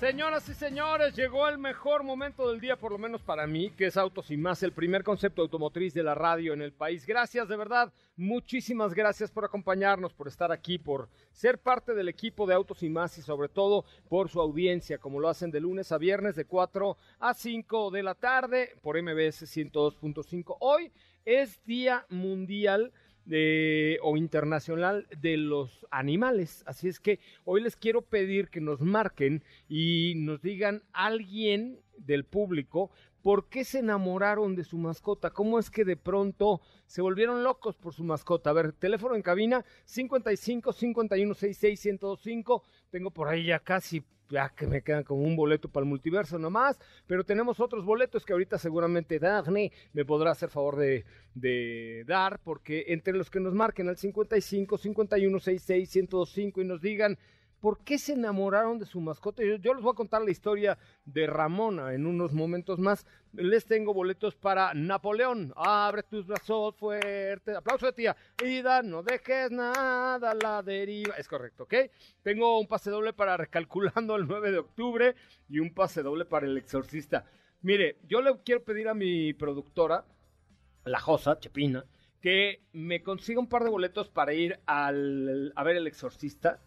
Señoras y señores, llegó el mejor momento del día, por lo menos para mí, que es Autos y más, el primer concepto automotriz de la radio en el país. Gracias, de verdad, muchísimas gracias por acompañarnos, por estar aquí, por ser parte del equipo de Autos y más y sobre todo por su audiencia, como lo hacen de lunes a viernes de 4 a 5 de la tarde por MBS 102.5. Hoy es Día Mundial o internacional de los animales. Así es que hoy les quiero pedir que nos marquen y nos digan alguien del público por qué se enamoraron de su mascota, cómo es que de pronto se volvieron locos por su mascota. A ver, teléfono en cabina 55 51 66 105. Tengo por ahí ya casi ya que me quedan como un boleto para el multiverso nomás, pero tenemos otros boletos que ahorita seguramente Daphne me podrá hacer favor de, de dar, porque entre los que nos marquen al 55, 51, 66, 105 y nos digan ¿Por qué se enamoraron de su mascota? Yo, les voy a contar la historia de Ramona en unos momentos más. Les tengo boletos para Napoleón. Abre tus brazos fuerte. Aplauso de tía. Ida, no dejes nada la deriva. Es correcto, ¿ok? Tengo un pase doble para Recalculando el 9 de octubre y un pase doble para El Exorcista. Mire, yo le quiero pedir a mi productora, la Josa, Chepina, que me consiga un par de boletos para ir al, a ver El Exorcista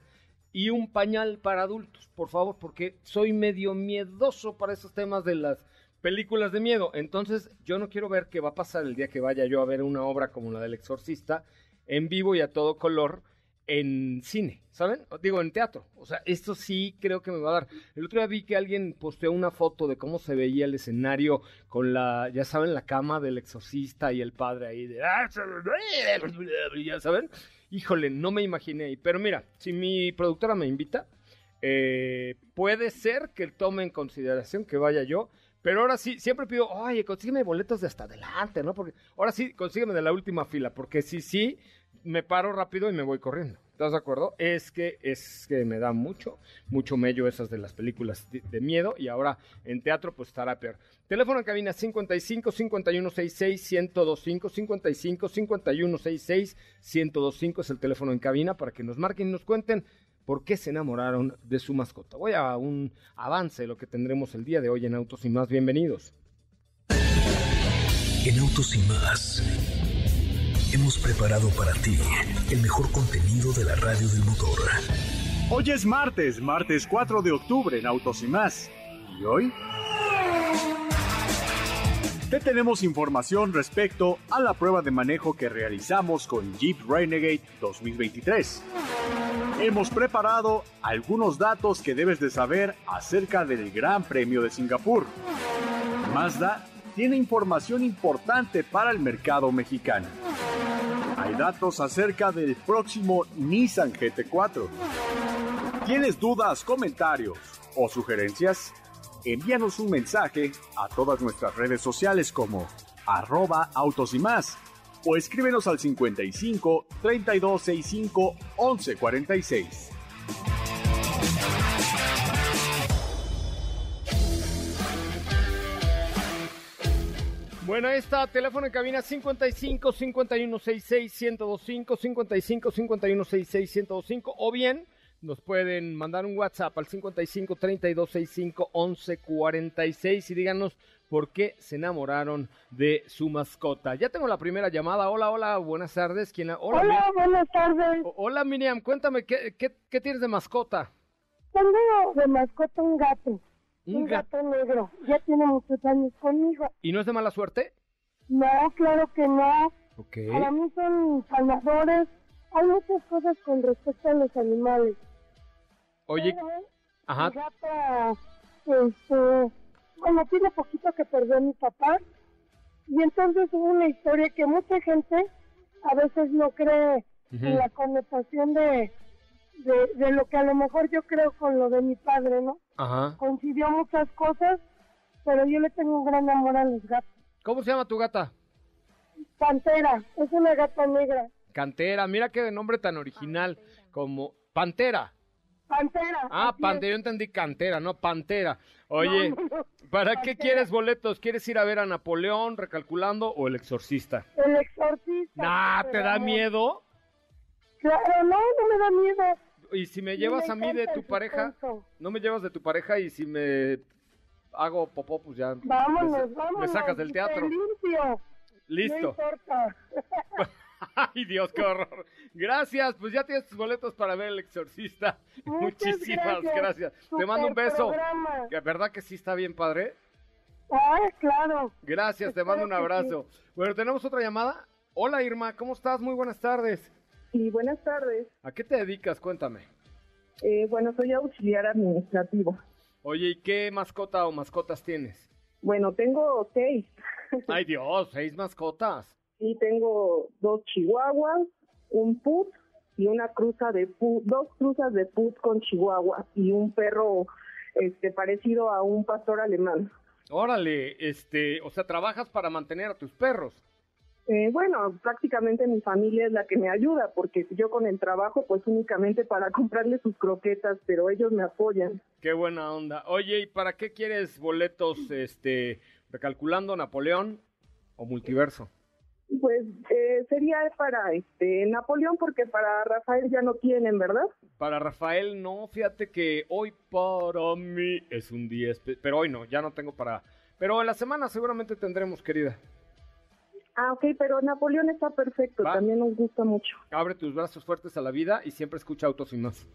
y un pañal para adultos, por favor, porque soy medio miedoso para esos temas de las películas de miedo. Entonces, yo no quiero ver qué va a pasar el día que vaya yo a ver una obra como la del exorcista en vivo y a todo color en cine, ¿saben? Digo, en teatro. O sea, esto sí creo que me va a dar. El otro día vi que alguien posteó una foto de cómo se veía el escenario con la, ya saben, la cama del exorcista y el padre ahí de... Ya saben híjole, no me imaginé ahí. Pero mira, si mi productora me invita, eh, puede ser que tome en consideración que vaya yo. Pero ahora sí, siempre pido, oye, consígueme boletos de hasta adelante, ¿no? Porque ahora sí, consígueme de la última fila, porque si sí, me paro rápido y me voy corriendo. ¿Estás de acuerdo? Es que, es que me da mucho, mucho mello esas de las películas de, miedo y ahora en teatro pues estará peor. Teléfono en cabina 55 51 66 1025 55 51 66 1025 es el teléfono en cabina para que nos marquen y nos cuenten por qué se enamoraron de su mascota. Voy a un avance de lo que tendremos el día de hoy en Autos y Más. Bienvenidos. En Autos y Más hemos preparado para ti el mejor contenido de la radio del motor. Hoy es martes, martes 4 de octubre en Autos y más. ¿Y hoy? Te tenemos información respecto a la prueba de manejo que realizamos con Jeep Renegade 2023. Hemos preparado algunos datos que debes de saber acerca del Gran Premio de Singapur. Mazda tiene información importante para el mercado mexicano. Hay datos acerca del próximo Nissan GT4. ¿Tienes dudas, comentarios o sugerencias? Envíanos un mensaje a todas nuestras redes sociales como arroba autos y más o escríbenos al 55 3265 1146. Bueno, ahí está, teléfono en cabina 55 51 66 1025 55 51 66 1025 o bien nos pueden mandar un WhatsApp al 55 32 65 11 46 y díganos por qué se enamoraron de su mascota. Ya tengo la primera llamada. Hola, hola, buenas tardes. ¿Quién la- Hola, Hola, buenas tardes. Mi- Hola, Miriam, cuéntame, ¿qué, qué, qué tienes de mascota? Tengo de mascota un gato, Un gato. gato negro. Ya tiene muchos años conmigo. ¿Y no es de mala suerte? No, claro que no. Ok. Para mí son sanadores. Hay muchas cosas con respecto a los animales. Oye, Pero ajá, Mi gata, este, bueno, tiene poquito que perdió a mi papá. Y entonces hubo una historia que mucha gente a veces no cree Ujú. en la connotación de, de, de lo que a lo mejor yo creo con lo de mi padre, ¿no? ajá. coincidió muchas cosas, pero yo le tengo un gran amor a los gatos. ¿Cómo se llama tu gata? Pantera, es una gata negra. Cantera, mira qué nombre tan original como Pantera. Pantera. Ah, Pantera, yo entendí Cantera, no Pantera. Oye, No, no, no, ¿para qué quieres boletos? ¿Quieres ir a ver a Napoleón, Recalculando o El Exorcista? El exorcista. Nah, ¿te da miedo? Claro, no, no me da miedo. Y si me llevas Me a mí de tu pareja, no me llevas de tu pareja y si me hago popó, pues ya Vámonos, me, vámonos. me sacas del te teatro. limpio. No Listo. importa. Ay, Dios, qué horror. Gracias, pues ya tienes tus boletos para ver El Exorcista. Muchas Muchísimas gracias. gracias. Te mando un beso. programa. ¿De verdad que sí está bien, padre? Ah, claro. Gracias, te mando un abrazo. Bueno, tenemos otra llamada. Hola, Irma, ¿cómo estás? Muy buenas tardes. Sí, buenas tardes. ¿A qué te dedicas? Cuéntame. Eh, bueno, soy auxiliar administrativo. Oye, ¿y qué mascota o mascotas tienes? Bueno, tengo seis. Ay, Dios, seis mascotas. Y tengo dos chihuahuas, un put y una cruza de put, dos cruzas de put con chihuahua y un perro este parecido a un pastor alemán. Órale, este, o sea, trabajas para mantener a tus perros. Eh, bueno, prácticamente mi familia es la que me ayuda porque yo con el trabajo pues únicamente para comprarle sus croquetas, pero ellos me apoyan. Qué buena onda. Oye, ¿y para qué quieres boletos, este, recalculando Napoleón o multiverso? Pues eh, sería para este Napoleón porque para Rafael ya no tienen, ¿verdad? Para Rafael, no, fíjate que hoy para mí es un día, pero hoy no, ya no tengo para... Pero en la semana seguramente tendremos, querida. Ah, ok, pero Napoleón está perfecto, Va. también nos gusta mucho. Abre tus brazos fuertes a la vida y siempre escucha autos y más.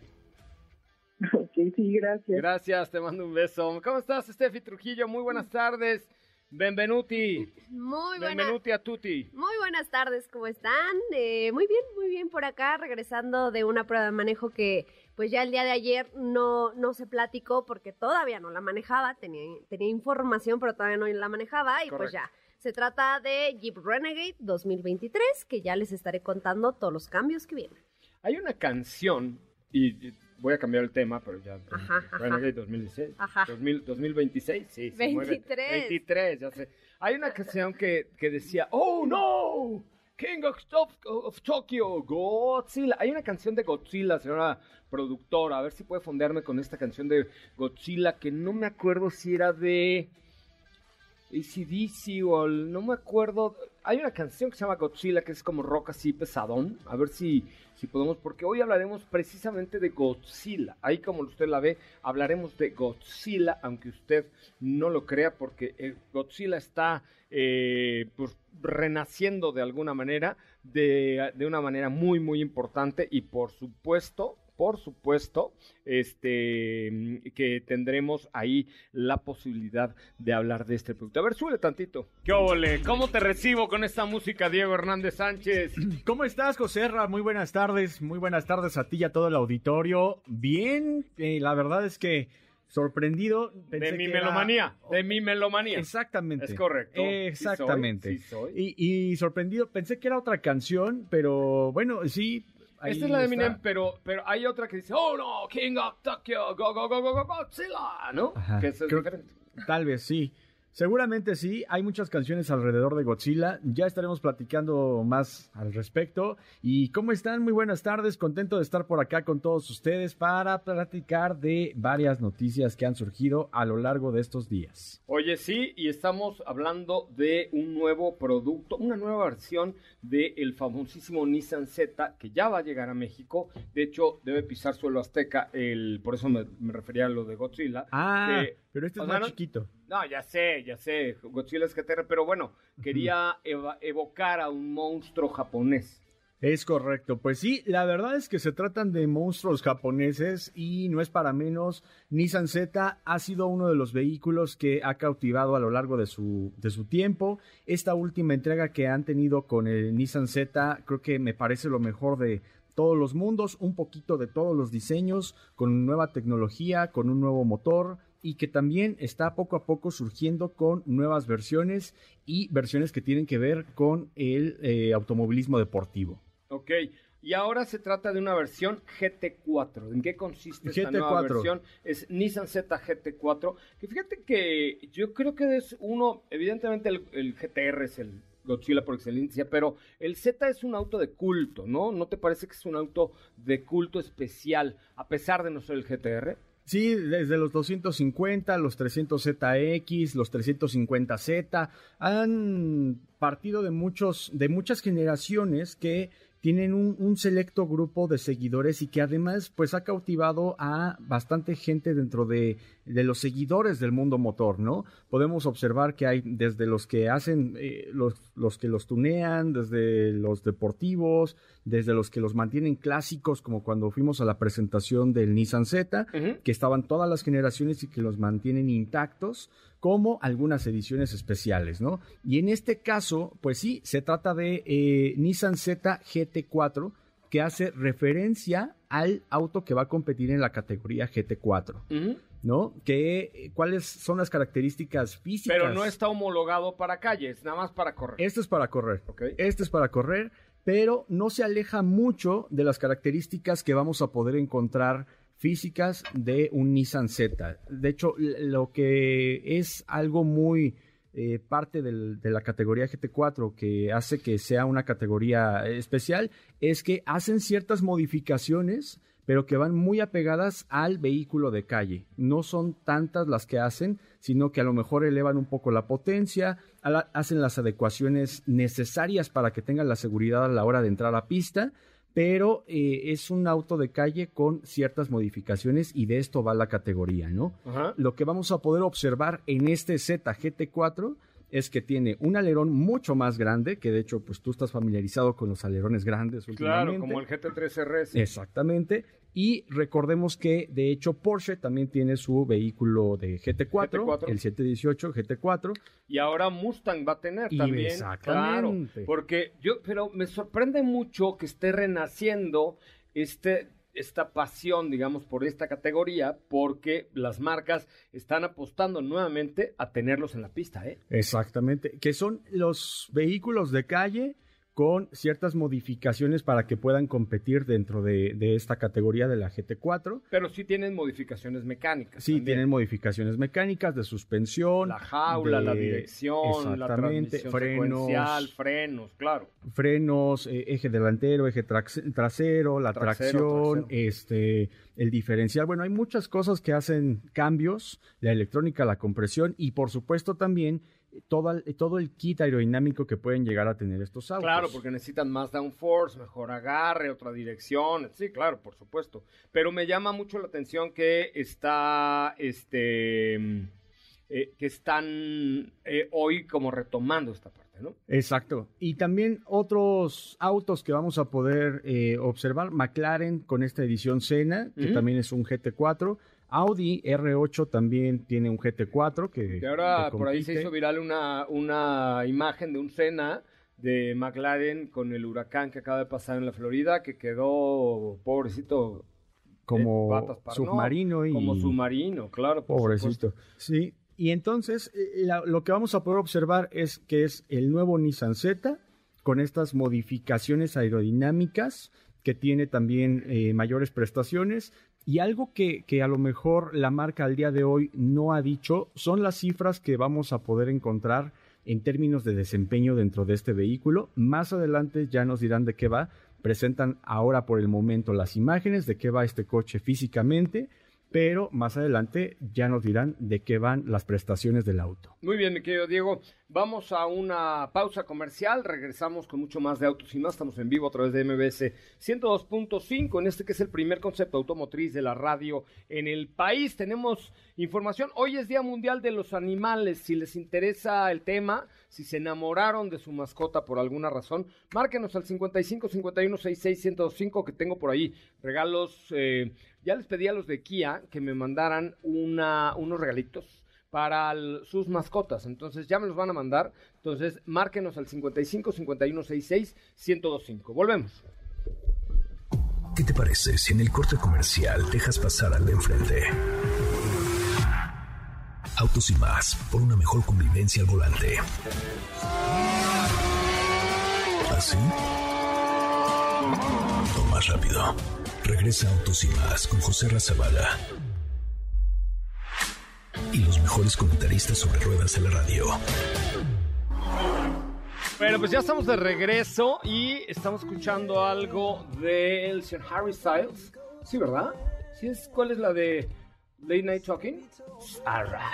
Ok, sí, gracias. Gracias, te mando un beso. ¿Cómo estás, Steffi Trujillo? Muy buenas tardes. Benvenuti. Muy buenas, Benvenuti a tutti. muy buenas tardes, ¿cómo están? Eh, muy bien, muy bien por acá, regresando de una prueba de manejo que pues ya el día de ayer no, no se platicó porque todavía no la manejaba, tenía, tenía información pero todavía no la manejaba y pues ya. Se trata de Jeep Renegade 2023 que ya les estaré contando todos los cambios que vienen. Hay una canción, y voy a cambiar el tema, pero ya. Ajá, ajá. Renegade 2016. Ajá. 2000 2026, sí. se mueve. 23. 23, ya sé. Hay una canción que, que decía, Oh no, King of, of Tokyo, Godzilla. Hay una canción de Godzilla, señora productora. A ver si puede fondearme con esta canción de Godzilla, que no me acuerdo si era de. ACDC o no me acuerdo. Hay una canción que se llama Godzilla que es como rock así pesadón. A ver si, si podemos, porque hoy hablaremos precisamente de Godzilla. Ahí como usted la ve, hablaremos de Godzilla, aunque usted no lo crea, porque eh, Godzilla está eh, pues, renaciendo de alguna manera, de, de una manera muy, muy importante y por supuesto por supuesto, este, mm, que tendremos ahí la posibilidad de hablar de este producto. A ver, súbele tantito. ¿Qué ole? ¿Cómo te recibo con esta música, Diego Hernández Sánchez? ¿Cómo estás, José Ra? Muy buenas tardes. Muy buenas tardes a ti y a todo el auditorio. Bien, eh, la verdad es que sorprendido. Pensé De mi que era- melomanía, de mi melomanía. Exactamente. Es correcto. Exactamente. Sí soy, sí soy. Y, y sorprendido, pensé que era otra canción, pero bueno, sí. Ahí Esta es la de está. Eminem, pero, pero hay otra que dice, oh no, King of Tokyo, go, go, go, go, go, Godzilla, ¿no? Ajá. Que eso es Creo- diferente. Tal vez sí. Seguramente sí, hay muchas canciones alrededor de Godzilla, ya estaremos platicando más al respecto. ¿Y cómo están? Muy buenas tardes, contento de estar por acá con todos ustedes para platicar de varias noticias que han surgido a lo largo de estos días. Oye, sí, y estamos hablando de un nuevo producto, una nueva versión del famosísimo Nissan Z que ya va a llegar a México. De hecho, debe pisar suelo azteca, el, por eso me, me refería a lo de Godzilla. Ah, que- pero este es más no- chiquito. No, ya sé, ya sé, Godzilla es GTR, pero bueno, quería evocar a un monstruo japonés. Es correcto, pues sí, la verdad es que se tratan de monstruos japoneses y no es para menos, Nissan Z ha sido uno de los vehículos que ha cautivado a lo largo de su, de su tiempo. Esta última entrega que han tenido con el Nissan Z creo que me parece lo mejor de todos los mundos, un poquito de todos los diseños, con nueva tecnología, con un nuevo motor, y que también está poco a poco surgiendo con nuevas versiones y versiones que tienen que ver con el eh, automovilismo deportivo. Ok, y ahora se trata de una versión GT4. ¿En qué consiste esta nueva versión? Es Nissan Z GT4. Que fíjate que yo creo que es uno, evidentemente el, GTR es el Godzilla por excelencia, pero el Z es un auto de culto, ¿no? ¿No te parece que es un auto de culto especial, a pesar de no ser el GTR? Sí, desde los 250, los 300ZX, los 350Z, han partido de muchos, de muchas generaciones que tienen un, selecto grupo de seguidores y que además pues ha cautivado a bastante gente dentro de, los seguidores del mundo motor, ¿no? Podemos observar que hay desde los que hacen, eh, los, los que los tunean, desde los deportivos, desde los que los mantienen clásicos, como cuando fuimos a la presentación del Nissan Z, que estaban todas las generaciones y que los mantienen intactos, como algunas ediciones especiales, ¿no? Y en este caso, pues sí, se trata de eh, Nissan Z GT4, que hace referencia al auto que va a competir en la categoría GT4. ¿No? Que, ¿Cuáles son las características físicas? Pero no está homologado para calles, nada más para correr. Este es para correr. Este es para correr, pero no se aleja mucho de las características que vamos a poder encontrar físicas de un Nissan Z. De hecho, lo que es algo muy eh, parte de la categoría GT4 que hace que sea una categoría especial es que hacen ciertas modificaciones pero que van muy apegadas al vehículo de calle. No son tantas las que hacen, sino que a lo mejor elevan un poco la potencia, hacen las adecuaciones necesarias para que tengan la seguridad a la hora de entrar a pista, pero eh, es un auto de calle con ciertas modificaciones y de esto va la categoría, ¿no? Lo que vamos a poder observar en este ZGT4 es que tiene un alerón mucho más grande, que de hecho, pues tú estás familiarizado con los alerones grandes últimamente. Claro, como el GT3 RS. Exactamente. Y recordemos que, de hecho, Porsche también tiene su vehículo de GT4, el 718 GT4. Y ahora Mustang va a tener también. Exactamente. Claro, porque yo, pero me sorprende mucho que esté renaciendo este esta pasión, digamos, por esta categoría, porque las marcas están apostando nuevamente a tenerlos en la pista, ¿eh? Exactamente, que son los vehículos de calle con ciertas modificaciones para que puedan competir dentro de, esta categoría de la GT4. Pero sí tienen modificaciones mecánicas. Sí, tienen modificaciones mecánicas de suspensión. La jaula, la dirección, la transmisión frenos, frenos, claro. Frenos, eh, eje delantero, eje trasero, la tracción, este el diferencial. Bueno, hay muchas cosas que hacen cambios, la electrónica, la compresión y por supuesto también todo, todo el kit aerodinámico que pueden llegar a tener estos autos. Claro, porque necesitan más downforce, mejor agarre, otra dirección. Sí, claro, por supuesto. Pero me llama mucho la atención que está, este, eh, que están eh, hoy como retomando esta parte, ¿no? Exacto. Y también otros autos que vamos a poder eh, observar, McLaren con esta edición Sena, que también es un GT4. Audi R8 también tiene un GT4 que... ahora por ahí se hizo viral una, una imagen de un Senna de McLaren con el huracán que acaba de pasar en la Florida, que quedó pobrecito. Como submarino y... Como submarino, claro. pobrecito. Sí. Y entonces eh, lo que vamos a poder observar es que es el nuevo Nissan Z con estas modificaciones aerodinámicas que tiene también eh, mayores prestaciones, y algo que, que, a lo mejor la marca al día de hoy no ha dicho son las cifras que vamos a poder encontrar en términos de desempeño dentro de este vehículo. Más adelante ya nos dirán de qué va. Presentan ahora por el momento las imágenes de qué va este coche físicamente, pero más adelante ya nos dirán de qué van las prestaciones del auto. Muy bien, mi querido Diego. Vamos a una pausa comercial, regresamos con mucho más de Autos y más. Estamos en vivo a través de MBS 102.5 en este que es el primer concepto automotriz de la radio en el país. Tenemos información. Hoy es Día Mundial de los Animales. Si les interesa el tema, si se enamoraron de su mascota por alguna razón, márquenos al 55 51 66 105 que tengo por ahí regalos. Eh, ya les pedí a los de Kia que me mandaran una, unos regalitos para sus mascotas. Entonces ya me los van a mandar. Entonces márquenos al 55 51 66 1025. Volvemos. ¿Qué te parece si en el corte comercial dejas pasar al de enfrente? Autos y más, por una mejor convivencia al volante. ¿Así? O más rápido. Regresa Autos y más con José Razabala y los mejores comentaristas sobre ruedas en la radio. Bueno, pues ya estamos de regreso y estamos escuchando algo del señor Harry Styles. Sí, ¿verdad? ¿Sí es, ¿Cuál es la de Late Night Talking?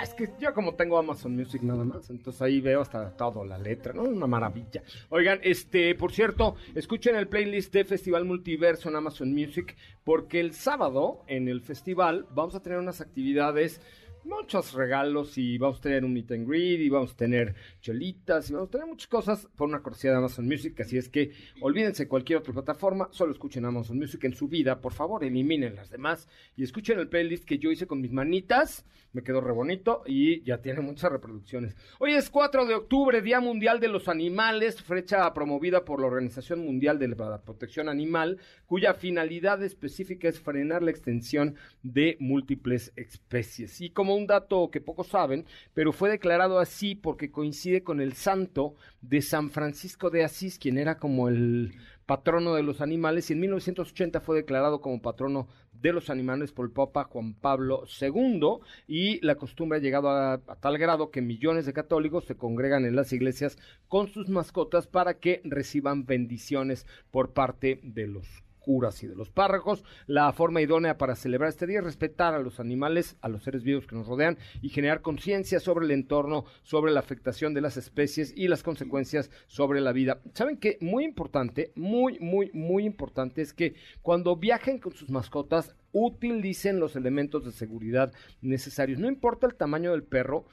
Es que yo como tengo Amazon Music nada más, entonces ahí veo hasta todo, la letra, ¿no? Una maravilla. Oigan, este, por cierto, escuchen el playlist de Festival Multiverso en Amazon Music, porque el sábado en el festival vamos a tener unas actividades muchos regalos y vamos a tener un meet and greet y vamos a tener chelitas y vamos a tener muchas cosas por una cortesía de Amazon Music. Así es que olvídense cualquier otra plataforma, solo escuchen Amazon Music en su vida, por favor, eliminen las demás y escuchen el playlist que yo hice con mis manitas. Me quedó re bonito y ya tiene muchas reproducciones. Hoy es 4 de octubre, Día Mundial de los Animales, fecha promovida por la Organización Mundial de la Protección Animal, cuya finalidad específica es frenar la extensión de múltiples especies. Y como un dato que pocos saben, pero fue declarado así porque coincide con el santo de San Francisco de Asís, quien era como el patrono de los animales, y en 1980 fue declarado como patrono de los animales por el Papa Juan Pablo II, y la costumbre ha llegado a, a, tal grado que millones de católicos se congregan en las iglesias con sus mascotas para que reciban bendiciones por parte de los curas y de los párrocos. La forma idónea para celebrar este día es respetar a los animales, a los seres vivos que nos rodean y generar conciencia sobre el entorno, sobre la afectación de las especies y las consecuencias sobre la vida. ¿Saben qué? Muy importante, muy, muy, muy importante es que cuando viajen con sus mascotas, utilicen los elementos de seguridad necesarios. No importa el tamaño del perro,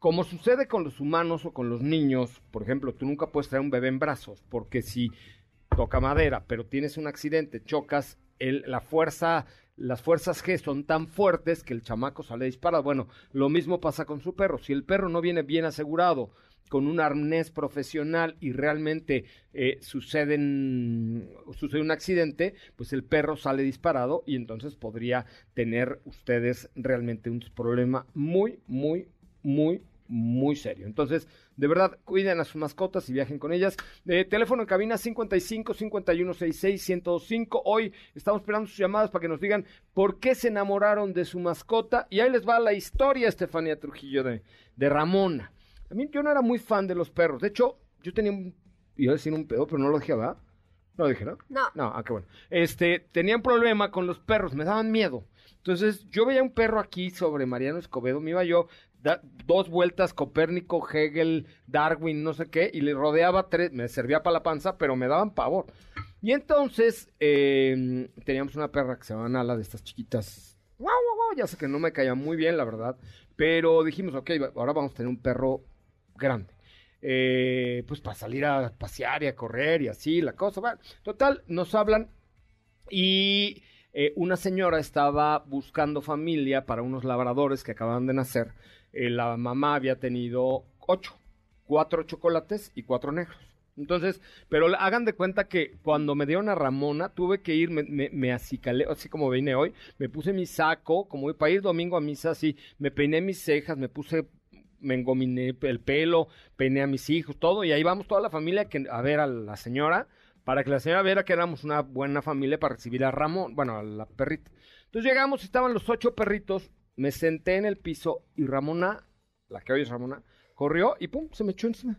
como sucede con los humanos o con los niños, por ejemplo, tú nunca puedes traer un bebé en brazos, porque si toca madera, pero tienes un accidente, chocas, el, la fuerza, las fuerzas G son tan fuertes que el chamaco sale disparado. Bueno, lo mismo pasa con su perro. Si el perro no viene bien asegurado, con un arnés profesional y realmente eh, sucede un accidente, pues el perro sale disparado y entonces podría tener ustedes realmente un problema muy, muy, muy, muy serio. Entonces, de verdad, cuiden a sus mascotas y viajen con ellas. Eh, teléfono en cabina 55 51 66 105. Hoy estamos esperando sus llamadas para que nos digan por qué se enamoraron de su mascota. Y ahí les va la historia, Estefanía Trujillo, de, de Ramona. A mí yo no era muy fan de los perros. De hecho, yo tenía un, iba a decir un pedo, pero no lo dije, ¿verdad? No lo dije, ¿no? No. No, ah, qué bueno. Este, tenía un problema con los perros, me daban miedo. Entonces, yo veía un perro aquí sobre Mariano Escobedo, me iba yo dos vueltas, Copérnico, Hegel, Darwin, no sé qué, y le rodeaba tres, me servía para la panza, pero me daban pavor. Y entonces em, teníamos una perra que se llama Nala, de estas chiquitas. Wow, wow, ya sé que no me caía muy bien, la verdad. Pero dijimos, ok, ahora vamos a tener un perro grande. Eh, pues para salir a pasear y a correr y así, la cosa. Bueno, total, nos hablan y eh, una señora estaba buscando familia para unos labradores que acaban de nacer eh, la mamá había tenido ocho, cuatro chocolates y cuatro negros. Entonces, pero hagan de cuenta que cuando me dieron a Ramona, tuve que ir, me, me, acicalé, así como vine hoy, me puse mi saco, como para ir domingo a misa, así, me peiné mis cejas, me puse, me engominé el pelo, peiné a mis hijos, todo, y ahí vamos toda la familia que, a ver a la señora, para que la señora viera que éramos una buena familia para recibir a Ramón, bueno, a la perrita. Entonces llegamos, estaban los ocho perritos, me senté en el piso y Ramona, la que hoy es Ramona, corrió y pum, se me echó encima.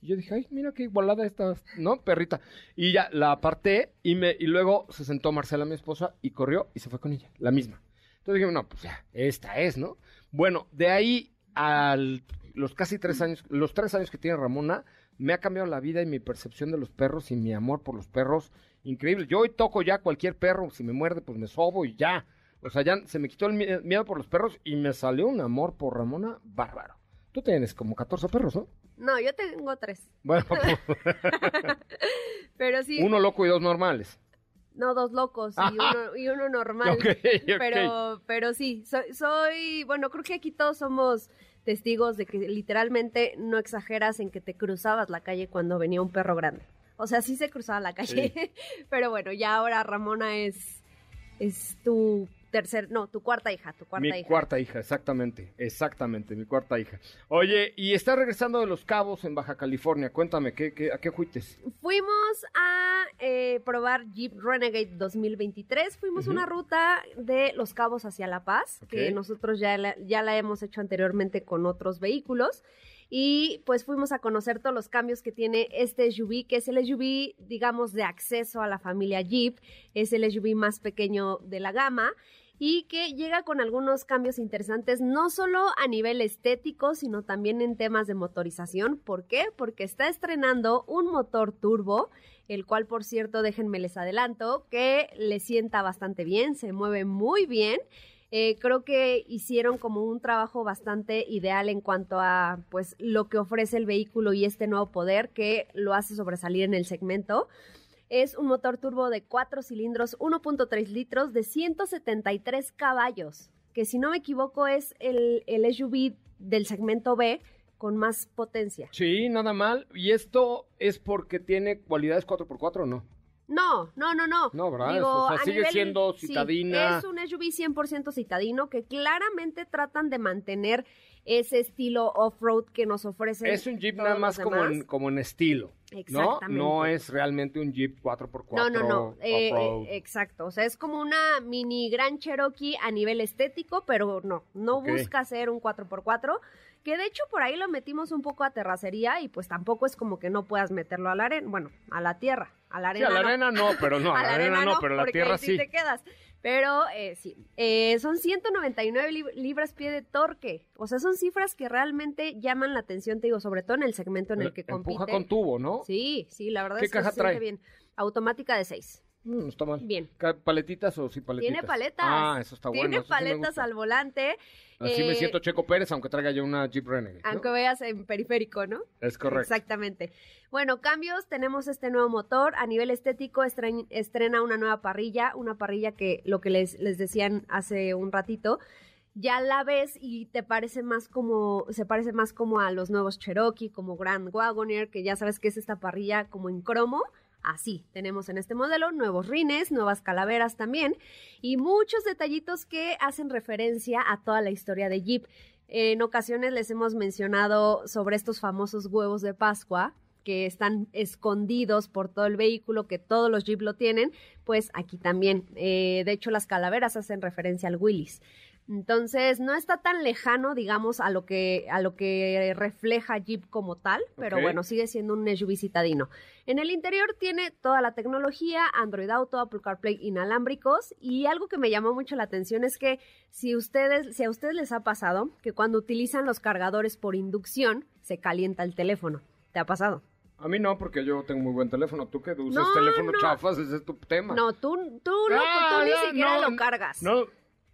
Y yo dije, ay, mira qué igualada esta, ¿no? Perrita. Y ya la aparté y, me, y luego se sentó Marcela, mi esposa, y corrió y se fue con ella, la misma. Entonces dije, no, pues ya, esta es, ¿no? Bueno, de ahí al los casi tres años, los tres años que tiene Ramona, me ha cambiado la vida y mi percepción de los perros y mi amor por los perros, increíble. Yo hoy toco ya cualquier perro, si me muerde, pues me sobo y ya. O sea, ya se me quitó el mie- miedo por los perros y me salió un amor por Ramona bárbaro. Tú tienes como 14 perros, ¿no? No, yo tengo tres. Bueno, pues, Pero sí, uno loco y dos normales. no, dos locos y uno, y uno normal. Pero, pero sí, soy, soy, bueno, creo que aquí todos somos testigos de que literalmente no exageras en que te cruzabas la calle cuando venía un perro grande. O sea, sí se cruzaba la calle, pero bueno, ya ahora Ramona es, es tu tercer, no, tu cuarta hija, tu cuarta mi hija. cuarta hija, exactamente, exactamente, mi cuarta hija. Oye, y está regresando de Los Cabos en Baja California. Cuéntame, ¿qué, qué, ¿a qué fuites? Fuimos a eh, probar Jeep Renegade 2023. Fuimos una ruta de Los Cabos hacia La Paz, que nosotros ya la, ya la hemos hecho anteriormente con otros vehículos. Y pues fuimos a conocer todos los cambios que tiene este SUV, que es el SUV, digamos, de acceso a la familia Jeep. Es el SUV más pequeño de la gama y que llega con algunos cambios interesantes, no solo a nivel estético, sino también en temas de motorización. ¿Por qué? Porque está estrenando un motor turbo, el cual, por cierto, déjenme les adelanto, que le sienta bastante bien, se mueve muy bien. Eh, creo que hicieron como un trabajo bastante ideal en cuanto a pues lo que ofrece el vehículo y este nuevo poder que lo hace sobresalir en el segmento. Es un motor turbo de 4 cilindros, 1.3 litros, de 173 caballos, que si no me equivoco es el, el SUV del segmento B con más potencia. Sí, nada mal. ¿Y esto es porque tiene cualidades 4x4 o no? No, no, no, no. No, ¿verdad? O sea, sigue siendo sí, citadina. es un SUV 100% citadino que claramente tratan de mantener ese estilo off-road que nos ofrece. Es un Jeep nada más como en, como en estilo. ¿no? Exactamente. No es realmente un Jeep 4x4. No, no, no. eh, eh, exacto. O sea, es como una mini Gran Cherokee a nivel estético, pero no, no busca ser un 4x4. Que de hecho por ahí lo metimos un poco a terracería y pues tampoco es como que no puedo meterlo a la arena, bueno, a la tierra, a la Sí, arena. a la no. arena no, pero no, a, la arena, no, pero a la tierra sí. te quedas. Pero eh, sí, eh, son 199 lib- libras pie de torque. O sea, son cifras que realmente llaman la atención, te digo, sobre todo en el segmento en el que compite. Empuja con tubo, ¿no? Sí, sí, la verdad ¿Qué es que caja se trae? bien. Automática de 6. Mm, no está mal. Bien. ¿Paletitas o sin paletitas? Tiene paletas. Ah, eso está bueno. Tiene eso paletas al volante. Así me eh, siento Checo Pérez, aunque traiga yo una Jeep Renegade. ¿no? Aunque veas en periférico, ¿no? Es correcto. Exactamente. Bueno, cambios, tenemos este nuevo motor. A nivel estético estren- estrena una nueva parrilla, una parrilla que lo que les, les decían hace un ratito, ya la ves y te parece más como, se parece más como a los nuevos Cherokee, como Grand Wagoneer, que ya sabes que es esta parrilla como en cromo. Así, tenemos en este modelo nuevos rines, nuevas calaveras también y muchos detallitos que hacen referencia a toda la historia de Jeep. En ocasiones les hemos mencionado sobre estos famosos huevos de Pascua que están escondidos por todo el vehículo, que todos los Jeep lo tienen, pues aquí también. Eh, de hecho, las calaveras hacen referencia al Willys. Entonces, no está tan lejano, digamos, a lo que, a lo que refleja Jeep como tal, pero bueno, sigue siendo un SUV citadino. En el interior tiene toda la tecnología, Android Auto, Apple CarPlay inalámbricos, y algo que me llamó mucho la atención es que si ustedes, si a ustedes les ha pasado que cuando utilizan los cargadores por inducción, se calienta el teléfono. ¿Te ha pasado? A mí no, porque yo tengo muy buen teléfono. Tú que usas No, teléfono no. chafas, ese es tu tema. No, tú, tú, no, Ah, tú ni siquiera lo cargas. No,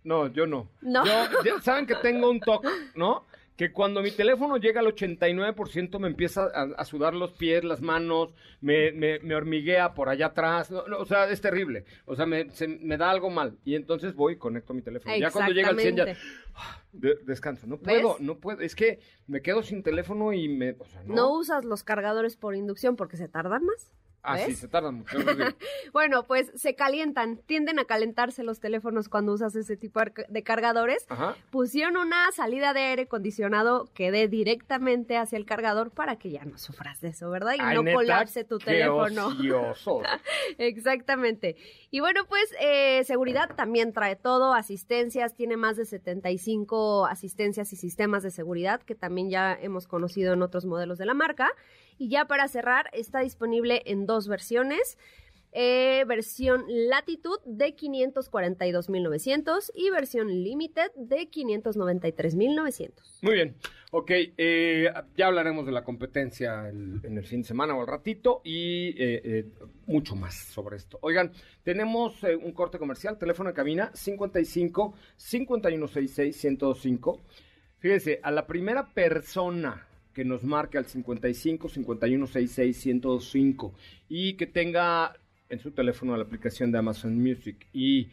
no, yo no. No. Yo, saben que tengo un toque, ¿no? Que cuando mi teléfono llega al 89% me empieza a, a sudar los pies, las manos, me, me, me hormiguea por allá atrás. No, no, o sea, es terrible. O sea, me, se- me da algo mal. Y entonces voy y conecto mi teléfono. Ya cuando llega al 100 ya ah, de- descanso. No puedo, ¿Ves? no puedo. Es que me quedo sin teléfono y me... O sea, no. No usas los cargadores por inducción porque se tardan más. Ah, sí, se tarda mucho. Bueno, pues se calientan, tienden a calentarse los teléfonos cuando usas ese tipo de- cargadores. Ajá. Pusieron una salida de aire acondicionado que dé directamente hacia el cargador para que ya no sufras de eso, ¿verdad? Y Ay, no neta, colapse tu qué teléfono. Exactamente. Y bueno, pues eh, seguridad también trae todo, asistencias, tiene más de 75 asistencias y sistemas de seguridad que también ya hemos conocido en otros modelos de la marca. Y ya para cerrar, está disponible en dos versiones. eh, versión Latitud de 542.900 y versión Limited de 593.900. Muy bien. Ok, eh, ya hablaremos de la competencia en el fin de semana o al ratito y eh, mucho más sobre esto. Oigan, tenemos un corte comercial, teléfono de cabina 55 5166 1025. Fíjense, a la primera persona que nos marque al 55 5166 1025 y que tenga en su teléfono la aplicación de Amazon Music y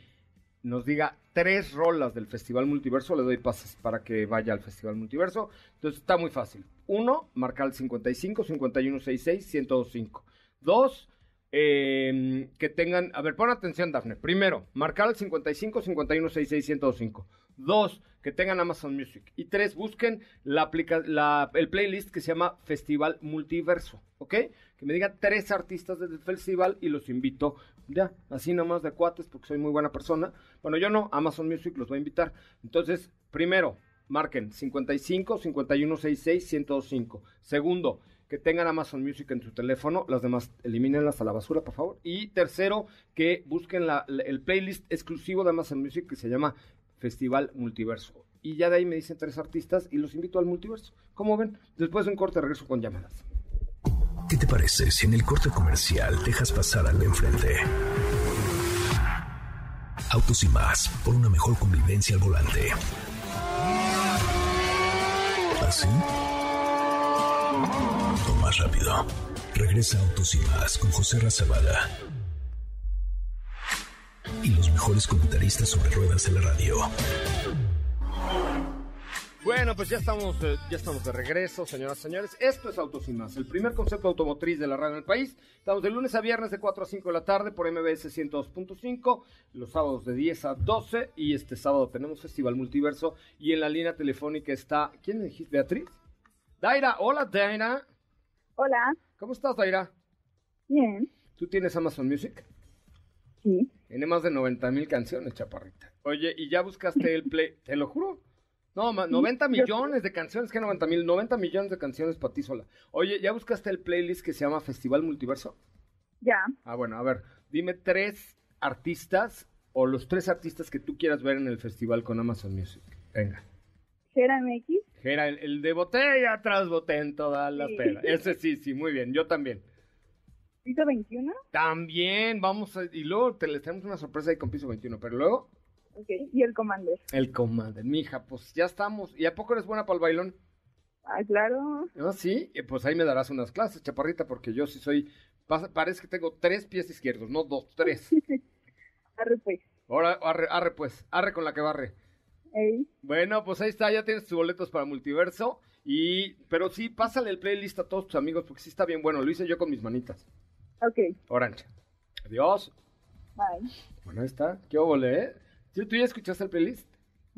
nos diga tres rolas del Festival Multiverso, le doy pases para que vaya al Festival Multiverso. Entonces está muy fácil. Uno, marcar el 55 5166 1025. Dos, eh, que tengan, a ver, pon atención, Dafne. Primero, marcar el 55 5166 1025. Dos, que tengan Amazon Music. Y tres, busquen la aplica la, el playlist que se llama Festival Multiverso, ¿ok? Que me digan tres artistas del festival y los invito, ya, así nomás de cuates, porque soy muy buena persona. Bueno, yo no, Amazon Music los voy a invitar. Entonces, primero, marquen 55 5166 1025. Segundo, que tengan Amazon Music en su teléfono, las demás elimínenlas a la basura, por favor. Y tercero, que busquen la- el playlist exclusivo de Amazon Music que se llama Festival Multiverso. Y ya de ahí me dicen tres artistas y los invito al multiverso. ¿Cómo ven? Después de un corte regreso con llamadas. ¿Qué te parece si en el corte comercial dejas pasar al de enfrente? Autos y más, por una mejor convivencia al volante. ¿Así? O más rápido. Regresa Autos y más con José Razabala. Y los mejores comentaristas sobre ruedas de la radio. Bueno, pues ya estamos, eh, ya estamos de regreso, señoras y señores. Esto es Autos y Más, el primer concepto automotriz de la radio en el país. Estamos de lunes a viernes de 4 a 5 de la tarde por MBS 102.5, los sábados de 10 a 12 y este sábado tenemos Festival Multiverso y en la línea telefónica está, ¿quién dijiste? ¿Beatriz? Daira, hola Daira. Hola, ¿Cómo estás Daira? bien, ¿Tú tienes Amazon Music? sí. Tiene más de 90 mil canciones, chaparrita. Oye, ¿y ya buscaste el play? Te lo juro. No, ma- 90 millones de canciones, que 90 mil, 90 millones de canciones para ti sola. Oye, ¿ya buscaste el playlist que se llama Festival Multiverso? Ya, Ah, bueno, a ver, dime tres artistas o los tres artistas que tú quieras ver en el festival con Amazon Music. Venga. Gera MX, Era el, el de botella tras botella en toda la Sí. pera. Ese sí, sí, muy bien. Yo también. Piso 21, También, vamos a... Y luego te les tenemos una sorpresa ahí con Piso 21, pero luego... ok, y el Commander. El Commander, mija, pues ya estamos. ¿Y a poco eres buena para el bailón? Ah, claro, ¿No? Sí, Eh, pues ahí me darás unas clases, chaparrita, porque yo sí soy. Parece que tengo tres pies izquierdos, no dos, tres. arre pues. Ahora, arre, arre pues, arre con la que barre. Ey, Bueno, pues ahí está, ya tienes tus boletos para multiverso. Y, pero sí, pásale el playlist a todos tus amigos, porque sí está bien bueno. Lo hice yo con mis manitas. Ok, Orange. Adiós. bye. Bueno, ahí está. ¿Qué óvole, eh? ¿Sí, ¿Tú ya escuchaste el playlist?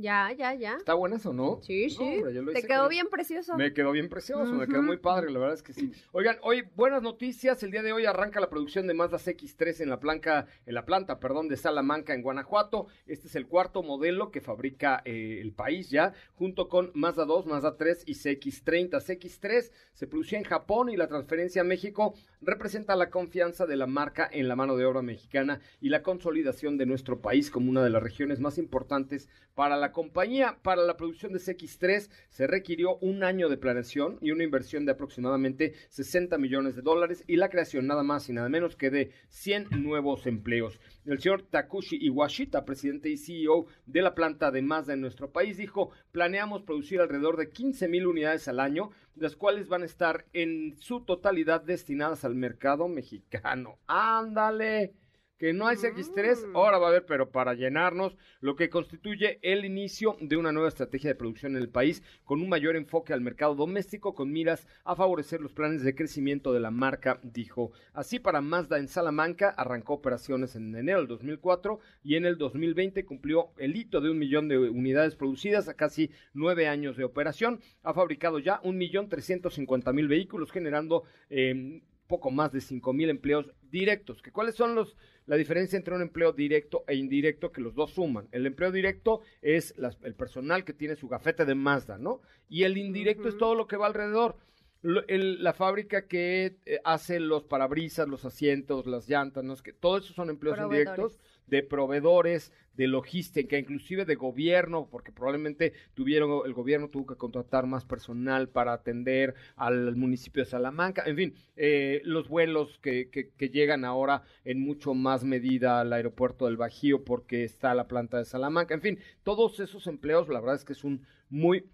Ya, ya, ya. ¿Está bueno eso, no? Sí, No, sí. hombre, yo lo Te hice quedó con- bien precioso. Me quedó bien precioso, me quedó muy padre, la verdad es que sí. Oigan, hoy buenas noticias, el día de hoy arranca la producción de Mazda CX-3 en la planta, en la planta, perdón, de Salamanca en Guanajuato. Este es el cuarto modelo que fabrica eh, el país ya, junto con Mazda 2, Mazda 3 y CX-30. CX-3 se producía en Japón y la transferencia a México representa la confianza de la marca en la mano de obra mexicana y la consolidación de nuestro país como una de las regiones más importantes para la compañía. Para la producción de CX3 se requirió un año de planeación y una inversión de aproximadamente 60 millones de dólares y la creación nada más y nada menos que de 100 nuevos empleos. El señor Takushi Iwashita, presidente y CEO de la planta de Mazda en nuestro país, dijo, planeamos producir alrededor de 15 mil unidades al año, las cuales van a estar en su totalidad destinadas al mercado mexicano. Ándale que no hay CX3, ahora va a haber, pero para llenarnos, lo que constituye el inicio de una nueva estrategia de producción en el país, con un mayor enfoque al mercado doméstico, con miras a favorecer los planes de crecimiento de la marca, dijo. Así, para Mazda en Salamanca, arrancó operaciones en enero del 2004 y en el 2020 cumplió el hito de un millón de unidades producidas a casi nueve años de operación. Ha fabricado ya un millón trescientos cincuenta mil vehículos, generando eh, poco más de cinco mil empleos directos. ¿Que ¿Cuáles son los la diferencia entre un empleo directo e indirecto que los dos suman. El empleo directo es las- el personal que tiene su gafete de Mazda, ¿no? Y el indirecto es todo lo que va alrededor. El- la fábrica que eh, hace los parabrisas, los asientos, las llantas, ¿no? Es que todo eso son empleos indirectos de proveedores, de logística, inclusive de gobierno, porque probablemente tuvieron, el gobierno tuvo que contratar más personal para atender al municipio de Salamanca, en fin, eh, los vuelos que, que- que llegan ahora en mucho más medida al aeropuerto del Bajío porque está la planta de Salamanca, en fin, todos esos empleos, la verdad es que es un muy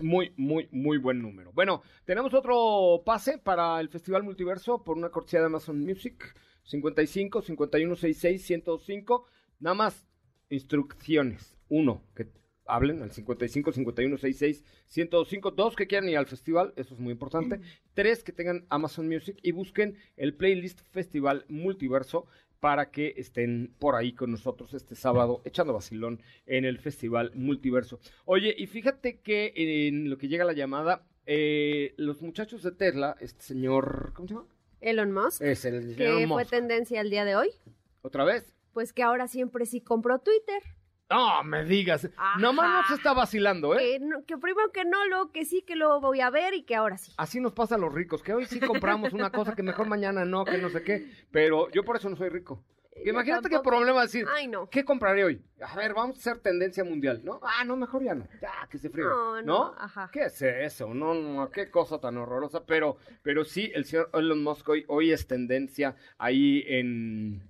muy, muy, muy buen número. Bueno, tenemos otro pase para el Festival Multiverso por una cortesía de Amazon Music. 55 51 66 105. Nada más instrucciones. Uno, que hablen al 55 51 66 105. Dos, que quieran ir al festival. Eso es muy importante. Tres, que tengan Amazon Music y busquen el playlist Festival Multiverso para que estén por ahí con nosotros este sábado echando vacilón en el Festival Multiverso. Oye, y fíjate que en lo que llega la llamada, eh, los muchachos de Tesla, este señor, ¿cómo se llama? Elon Musk, Es el que fue tendencia el día de hoy, ¿Otra vez? pues que ahora siempre sí compró Twitter. No, me digas. Ajá. Nomás no se está vacilando, ¿eh? Que, no- que primero que no, luego que sí, que luego voy a ver y que ahora sí. Así nos pasa a los ricos, que hoy sí compramos una cosa que mejor mañana no, que no sé qué. Pero yo por eso no soy rico. Yo Imagínate qué problema decir, Ay, no. ¿qué compraré hoy? A ver, vamos a hacer tendencia mundial, ¿no? Ah, no, mejor ya no. Ya, que se fríe. No, no, ajá. ¿Qué es eso? No, no, qué cosa tan horrorosa. Pero, pero sí, el señor Elon Musk hoy, hoy es tendencia ahí en,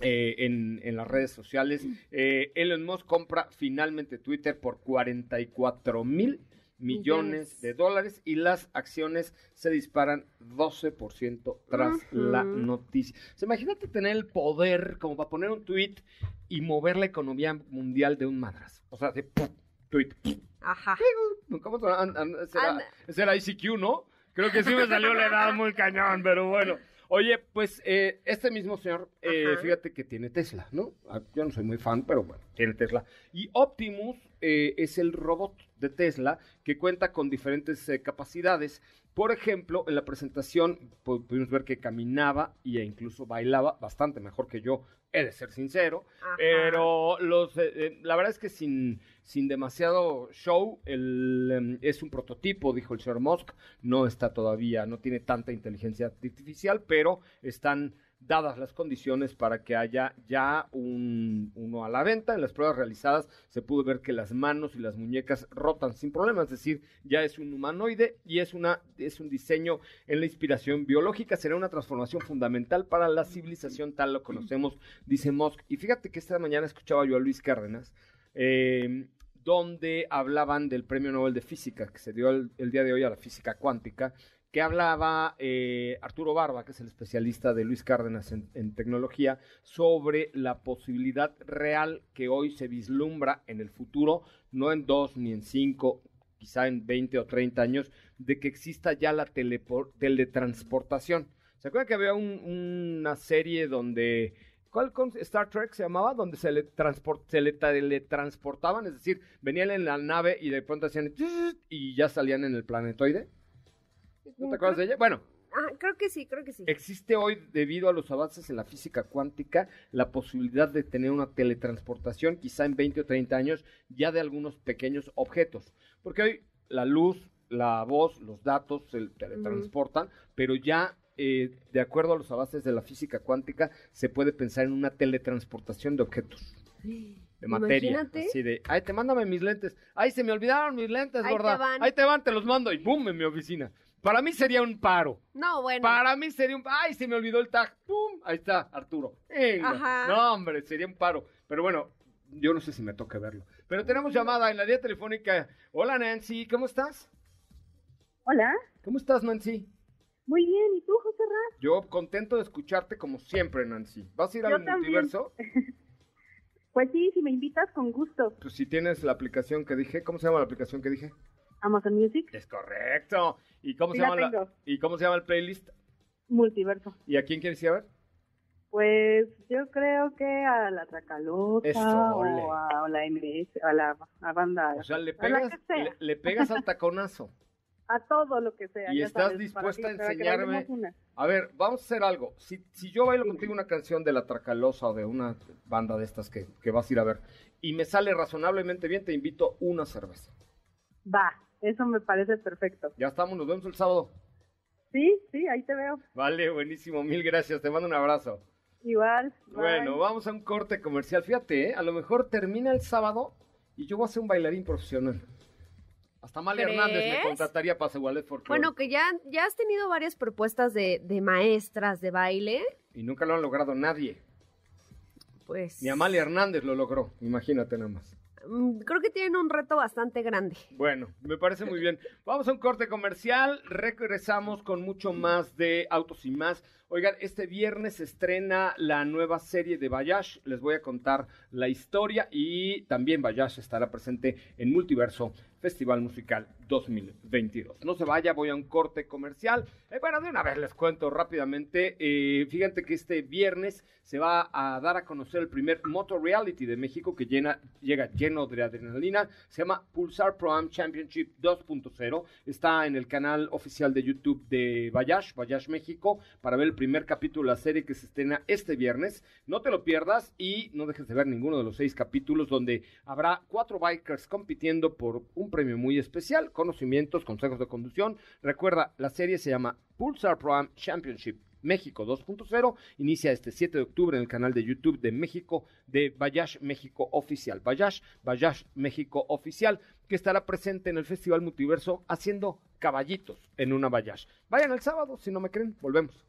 eh, en, en las redes sociales. Eh, Elon Musk compra finalmente Twitter por 44 mil millones de dólares y las acciones se disparan 12% tras la noticia. O sea, imagínate tener el poder como para poner un tweet y mover la economía mundial de un madras. O sea, de ¡pum! tweet. ¡pum! Ajá. ¿Cómo será, Anda. será ICQ, ¿no? Creo que sí me salió la edad muy cañón, pero bueno. Oye, pues eh, este mismo señor, eh, fíjate que tiene Tesla, ¿no? Ah, Yo no soy muy fan, pero bueno, tiene Tesla. Y Optimus eh, es el robot de Tesla que cuenta con diferentes eh, capacidades. Por ejemplo, en la presentación pu- pudimos ver que caminaba e incluso bailaba bastante mejor que yo, he de ser sincero. Ajá. Pero los, eh, eh, la verdad es que sin, sin demasiado show, el, em, es un prototipo, dijo el señor Musk. No está todavía, no tiene tanta inteligencia artificial, pero están dadas las condiciones para que haya ya un, uno a la venta. En las pruebas realizadas se pudo ver que las manos y las muñecas rotan sin problema, es decir, ya es un humanoide y es, una, es un diseño en la inspiración biológica. Será una transformación fundamental para la civilización tal lo conocemos, dice Musk. Y fíjate que esta mañana escuchaba yo a Luis Cárdenas. eh, donde hablaban del premio Nobel de Física que se dio el, día de hoy a la física cuántica, que hablaba eh, Arturo Barba, que es el especialista de Luis Cárdenas en, tecnología, sobre la posibilidad real que hoy se vislumbra en el futuro, no en dos ni en cinco, quizá en 20 o 30 años, de que exista ya la teletransportación. ¿Se acuerdan que había un- una serie donde... ¿Cuál con Star Trek se llamaba? Donde se le, se le teletransportaban, es decir, venían en la nave y de pronto hacían... y ya salían en el planetoide. ¿No te acuerdas de ella? Bueno, Ajá, creo que sí, creo que sí. existe hoy, debido a los avances en la física cuántica, la posibilidad de tener una teletransportación, quizá en 20 o 30 años, ya de algunos pequeños objetos. Porque hoy la luz, la voz, los datos se teletransportan, pero ya, eh, de acuerdo a los avances de la física cuántica, se puede pensar en una teletransportación de objetos. De materia. Imagínate. Así de, ay, te mándame mis lentes. Ay, se me olvidaron mis lentes, Ahí te gorda. van. Ahí te van, te los mando. Y boom, en mi oficina. Para mí sería un paro. No, bueno. Para mí sería un... ¡Ay, se me olvidó el tag! ¡Pum! Ahí está, Arturo. Venga. Ajá. No, hombre, sería un paro. Pero bueno, yo no sé si me toca verlo. Pero tenemos llamada en la vía telefónica. Hola, Nancy, ¿cómo estás? Hola, ¿Cómo estás, Nancy? Muy bien. ¿Y tú, José Ra? Yo contento de escucharte como siempre, Nancy. ¿Vas a ir Yo al también. multiverso? Pues sí, si me invitas, con gusto. Pues si tienes la aplicación que dije. ¿Cómo se llama la aplicación que dije? Amazon Music, Es correcto. ¿Y cómo, Sí se la llama la. ¿Y cómo se llama el playlist? multiverso. ¿Y a quién quieres ir a ver? Pues yo creo que a la Tracalota Eso, o a, a la MS, a la a banda, O sea, le a la pegas, le pegas al taconazo. a todo lo que sea. ¿Y ya estás sabes, dispuesta a enseñarme? A ver, vamos a hacer algo. Si, si yo bailo contigo una canción de La Tracalosa o de una banda de estas que, que vas a ir a ver y me sale razonablemente bien, te invito una cerveza. Va, Eso me parece perfecto. Ya estamos, nos vemos el sábado. Sí, sí, ahí te veo. Vale, buenísimo, mil gracias, te mando un abrazo. Igual. bye. Bueno, vamos a un corte comercial. Fíjate, ¿eh? a lo mejor termina el sábado y yo voy a ser un bailarín profesional. Hasta Amalia ¿Crees? Hernández me contrataría para su ballet folclore. Bueno, que ya, ya has tenido varias propuestas de, de maestras de baile. Y nunca lo han logrado nadie. Pues. Ni Amalia Hernández lo logró, imagínate nada más. mm, Creo que tienen un reto bastante grande. Bueno, me parece muy bien. Vamos a un corte comercial, regresamos con mucho más de Autos y más. Oigan, este viernes se estrena la nueva serie de Bayash. Les voy a contar la historia y también Bayash estará presente en Multiverso Festival Musical 2022. No se vaya, voy a un corte comercial. Eh, bueno, de una vez les cuento rápidamente. Eh, fíjate que este viernes se va a dar a conocer el primer Moto Reality de México que llega lleno de adrenalina. Se llama Pulsar Pro Am Championship 2.0. Está en el canal oficial de YouTube de Bayash, Bayash México, para ver el primer capítulo de la serie que se estrena este viernes. No te lo pierdas y no dejes de ver ninguno de los seis capítulos donde habrá cuatro bikers compitiendo por un premio muy especial, conocimientos, consejos de conducción. Recuerda, la serie se llama Pulsar Pro Am Championship. México 2.0 inicia este 7 de octubre en el canal de YouTube de México de Bayash México Oficial. Bayash, Bayash México Oficial, que estará presente en el Festival Multiverso haciendo caballitos en una Bayash. Vayan el sábado, si no me creen, volvemos.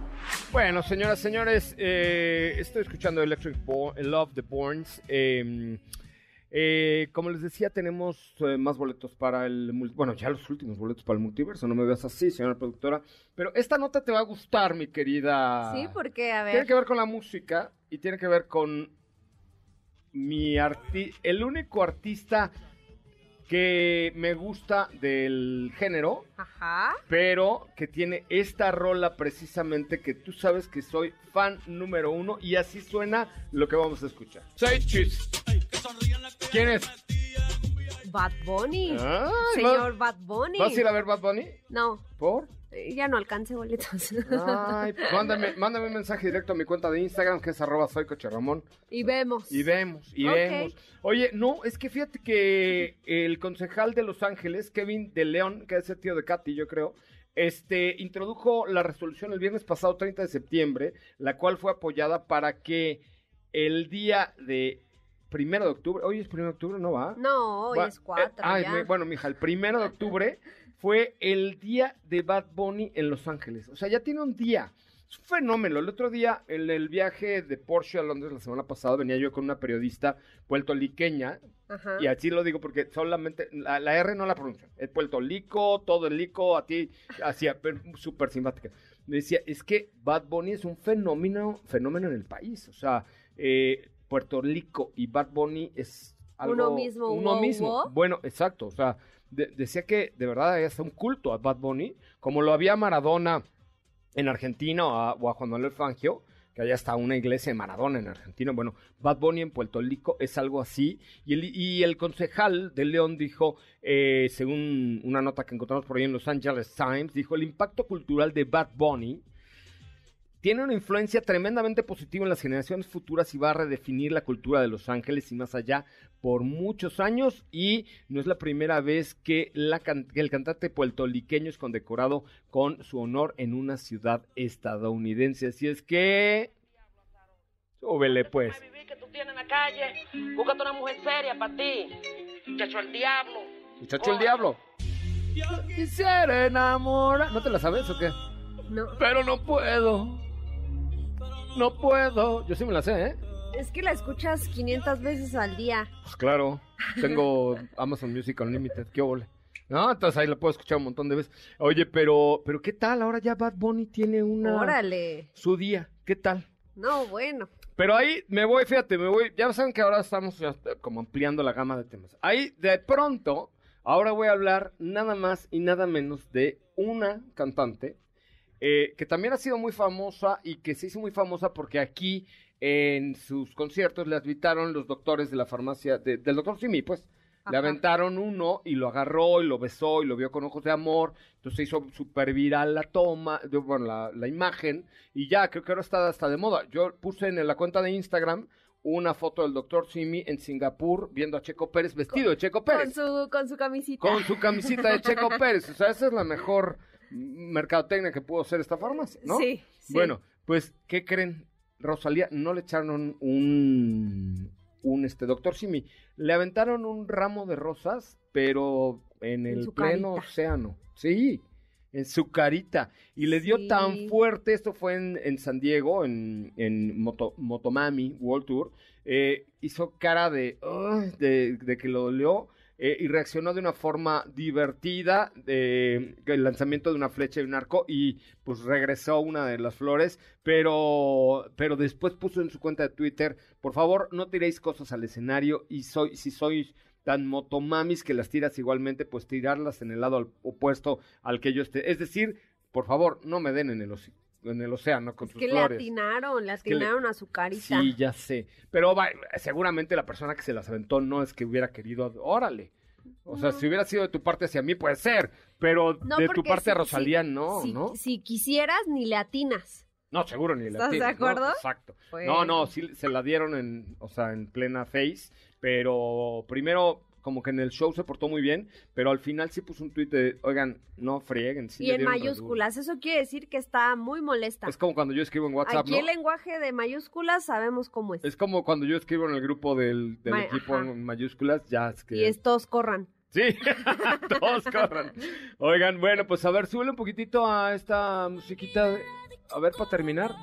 Bueno, señoras, señores, eh, estoy escuchando Electric Bo- Love the Borns. Eh, eh, como les decía, tenemos eh, más boletos para el... Bueno, ya los últimos boletos para el multiverso, no me veas así, señora productora. Pero esta nota te va a gustar, mi querida. Sí, porque, a Tiene ver. que ver con la música y tiene que ver con mi arti el único artista que me gusta del género, Ajá. pero que tiene esta rola precisamente que tú sabes que soy fan número uno y así suena lo que vamos a escuchar. Say cheese. ¿Quién es? Bad Bunny. Ay, Señor Bad Bunny. ¿Vas a ir a ver Bad Bunny? No, ¿Por? Eh, ya no alcancé boletos. Ay, mándame, mándame un mensaje directo a mi cuenta de Instagram que es arroba soy Coche Ramón. y vemos. Y vemos, y vemos. Oye, no, es que fíjate que el concejal de Los Ángeles, Kevin de León, que es el tío de Katy, yo creo, este, introdujo la resolución el viernes pasado, 30 de septiembre, la cual fue apoyada para que el día de primero de octubre, hoy es primero de octubre, ¿no va? No, hoy Va- es cuatro. eh, ay, ya. me- bueno, mija, el primero de octubre fue el día de Bad Bunny en Los Ángeles. O sea, ya tiene un día. Es un fenómeno. El otro día, en el viaje de Porsche a Londres la semana pasada, venía yo con una periodista puertoliqueña. Ajá. Y así lo digo porque solamente la, la R no la pronuncio. Es puertolico, todo el lico, a ti, hacía súper simpática. Me decía, es que Bad Bunny es un fenómeno, fenómeno en el país. O sea, eh, Puerto Rico y Bad Bunny es algo... Uno mismo, Uno wow, mismo. wow. Bueno, exacto. O sea, de- decía que de verdad hasta un culto a Bad Bunny, como lo había Maradona en Argentina o a, o a Juan Manuel Fangio, que allá está una iglesia de Maradona en Argentina. Bueno, Bad Bunny en Puerto Rico es algo así. Y el, y el concejal de León dijo, eh, según una nota que encontramos por ahí en Los Angeles Times, dijo, el impacto cultural de Bad Bunny tiene una influencia tremendamente positiva en las generaciones futuras y va a redefinir la cultura de Los Ángeles y más allá por muchos años y no es la primera vez que, la can- que el cantante puertorriqueño es condecorado con su honor en una ciudad estadounidense. Así es que... Súbele pues. vivir que tú tienes en la calle. Búscate una mujer seria para ti. Chacho el diablo. Muchacho el diablo. Yo quisiera enamorar... ¿No te la sabes o qué? No, Pero no puedo. No puedo. Yo sí me la sé, ¿eh? es que la escuchas 500 veces al día. Pues claro, tengo Amazon Music Unlimited, qué ole. No, entonces ahí lo puedo escuchar un montón de veces. Oye, pero, pero ¿qué tal? Ahora ya Bad Bunny tiene una Órale. su día, ¿qué tal? No, bueno. Pero ahí me voy, fíjate, me voy, ya saben que ahora estamos como ampliando la gama de temas. Ahí de pronto, ahora voy a hablar nada más y nada menos de una cantante eh, que también ha sido muy famosa y que se hizo muy famosa porque aquí en sus conciertos le invitaron los doctores de la farmacia, de- del doctor Simi, pues. Le aventaron uno y lo agarró y lo besó y lo vio con ojos de amor. Entonces se hizo súper viral la toma, de- bueno, la, la imagen. Y ya, creo que ahora está hasta de moda. Yo puse en la cuenta de Instagram una foto del doctor Simi en Singapur viendo a Checo Pérez vestido de Checo Con Pérez. su, con su camisita. Con su camisita de Checo Pérez. O sea, esa es la mejor mercadotecnia que pudo hacer esta farmacia, ¿no? Sí, sí. Bueno, pues, ¿qué creen? Rosalía, no le echaron un, un este, doctor Simi. Le aventaron un ramo de rosas, pero en En el pleno carita. océano. Sí, en su carita. Y le dio Sí. tan fuerte, esto fue en, en San Diego, en, en Moto- Motomami World Tour, eh, hizo cara de, de, de que lo dolió. Eh, y reaccionó de una forma divertida, de el lanzamiento de una flecha y un arco, y pues regresó una de las flores, pero, pero después puso en su cuenta de Twitter, por favor, no tiréis cosas al escenario, y soy, si sois tan motomamis que las tiras igualmente, pues tirarlas en el lado opuesto al que yo esté. Es decir, por favor, no me den en el, oce- en el océano con Es sus que le flores. atinaron, le que le- atinaron a su carita. Sí, ya sé. Pero va, seguramente la persona que se las aventó no es que hubiera querido, órale. O sea, No. si hubiera sido de tu parte hacia mí, puede ser. Pero No, de tu parte a Rosalía, si- no, si, ¿no? Si quisieras, ni le atinas. No, seguro ni la ¿Estás de acuerdo? Exacto. Pues- No, no, sí se la dieron en, o sea, en plena face, pero primero como que en el show se portó muy bien, pero al final sí puso un tuit de, oigan, no frieguen. sí y en dieron re duro". mayúsculas. Eso quiere decir que está muy molesta. Es como cuando yo escribo en WhatsApp, Aquí ¿no? el lenguaje de mayúsculas sabemos cómo es. Es como cuando yo escribo en el grupo del, del Ma- equipo ajá. en mayúsculas, ya es que... Y estos corran. Sí, todos corran. Oigan, bueno, pues a ver, súbele un poquitito a esta musiquita. de- A ver, para terminar.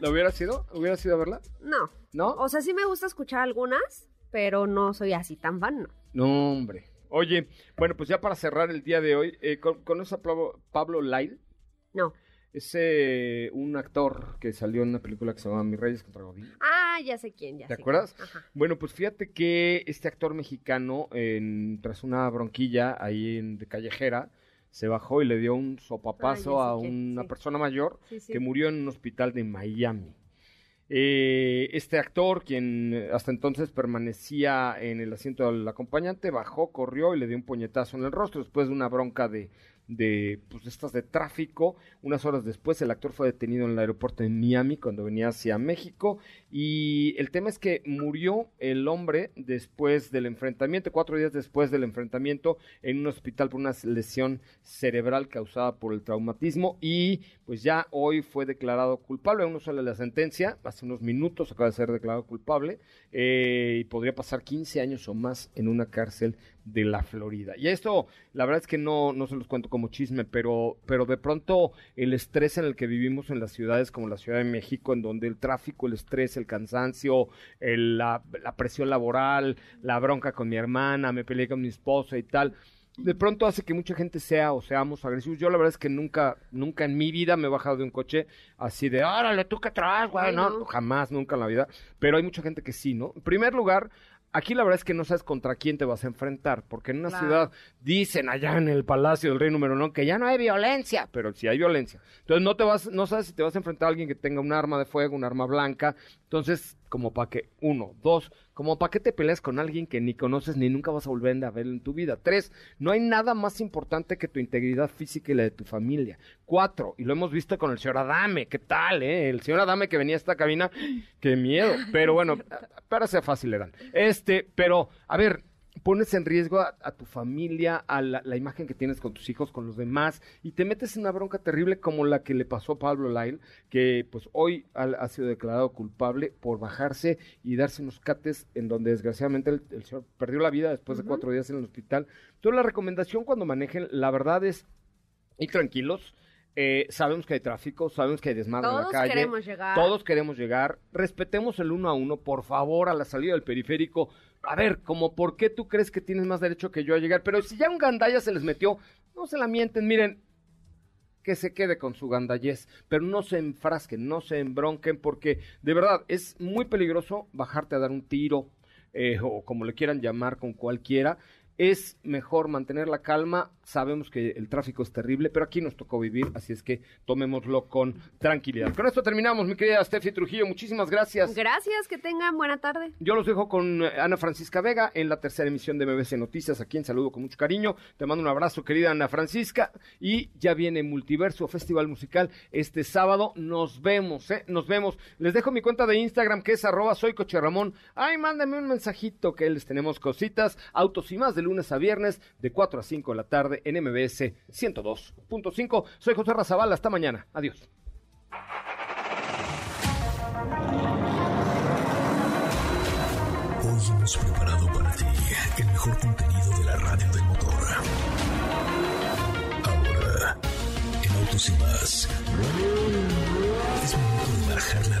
¿Lo hubiera sido? ¿Hubiera sido a verla? No. ¿No? O sea, sí me gusta escuchar algunas, pero no soy así tan fan, ¿no? No, hombre. Oye, bueno, pues ya para cerrar el día de hoy, eh, ¿con- ¿conoces a Pablo, Pablo Lyle? No. Es eh, un actor que salió en una película que se llama Mis Reyes contra Godín. Ah, ya sé quién, ya ¿Te sé acuerdas? quién. Ajá. Bueno, pues fíjate que este actor mexicano, en- tras una bronquilla ahí en, de callejera, se bajó y le dio un sopapazo Ah, a quién, una sí. persona mayor Sí, sí. que murió en un hospital de Miami. Eh, este actor, quien eh, hasta entonces permanecía en el asiento del acompañante, bajó, corrió y le dio un puñetazo en el rostro después de una bronca de, de pues, estas de tráfico. Unas horas después, el actor fue detenido en el aeropuerto de Miami cuando venía hacia México. Y el tema es que murió el hombre después del enfrentamiento, cuatro días después del enfrentamiento, en un hospital por una lesión cerebral causada por el traumatismo. Y pues ya hoy fue declarado culpable. Aún no sale la sentencia. Hace unos minutos acaba de ser declarado culpable. eh, y podría pasar 15 años o más en una cárcel de la Florida. Y esto, la verdad es que no, no se los cuento como chisme, pero, pero de pronto el estrés en el que vivimos en las ciudades como la Ciudad de México, en donde el tráfico, el estrés, el cansancio, el- la, la presión laboral, la bronca con mi hermana, me peleé con mi esposa y tal, de pronto hace que mucha gente sea o seamos agresivos. Yo la verdad es que nunca, nunca en mi vida me he bajado de un coche así de, órale, tú que traes, güey, no. jamás, nunca en la vida. Pero hay mucha gente que sí, ¿no? En primer lugar, aquí la verdad es que no sabes contra quién te vas a enfrentar, porque en una Claro. ciudad dicen allá en el Palacio del Rey número uno que ya no hay violencia, pero sí hay violencia. Entonces no te vas, no sabes si te vas a enfrentar a alguien que tenga un arma de fuego, un arma blanca. Entonces, como para que, uno, dos, como para que te peleas con alguien que ni conoces ni nunca vas a volver a ver en tu vida. Tres, no hay nada más importante que tu integridad física y la de tu familia. Cuatro, y lo hemos visto con el señor Adame, ¿qué tal, eh? El señor Adame que venía a esta cabina, qué miedo. Pero bueno, para ser fácil eran. Este, pero, a ver, pones en riesgo a, a tu familia, a la, la imagen que tienes con tus hijos, con los demás, y te metes en una bronca terrible como la que le pasó a Pablo Lyle, que pues hoy ha, ha sido declarado culpable por bajarse y darse unos cates en donde desgraciadamente el, el señor perdió la vida después de cuatro días en el hospital. Entonces la recomendación cuando manejen, la verdad es ir tranquilos. Eh, sabemos que hay tráfico, sabemos que hay desmadre en la Todos calle. queremos llegar. Todos queremos llegar. Respetemos el uno a uno, por favor, a la salida del periférico. A ver, como por qué tú crees que tienes más derecho que yo a llegar. Pero si ya un gandalla se les metió, no se la mienten. Miren, que se quede con su gandallez, pero no se enfrasquen, no se embronquen, porque de verdad es muy peligroso bajarte a dar un tiro, eh, o como le quieran llamar con cualquiera, es mejor mantener la calma. Sabemos que el tráfico es terrible, pero aquí nos tocó vivir, así es que tomémoslo con tranquilidad. Con esto terminamos, mi querida Steffi Trujillo. Muchísimas gracias. Gracias, que tengan buena tarde. Yo los dejo con eh, Ana Francisca Vega en la tercera emisión de MBC Noticias, a quien saludo con mucho cariño. Te mando un abrazo, querida Ana Francisca. Y ya viene Multiverso Festival Musical este sábado. Nos vemos, ¿eh? Nos vemos. Les dejo mi cuenta de Instagram, que es arroba soy. Ay, mándame un mensajito que les tenemos cositas, autos y más de lunes a viernes, de 4 a 5 de la tarde en MBS 102.5. Soy José Razabala, hasta mañana. Adiós. Hoy hemos preparado para ti el mejor contenido de la radio del motor. Ahora, en Autos y más, es momento de bajar la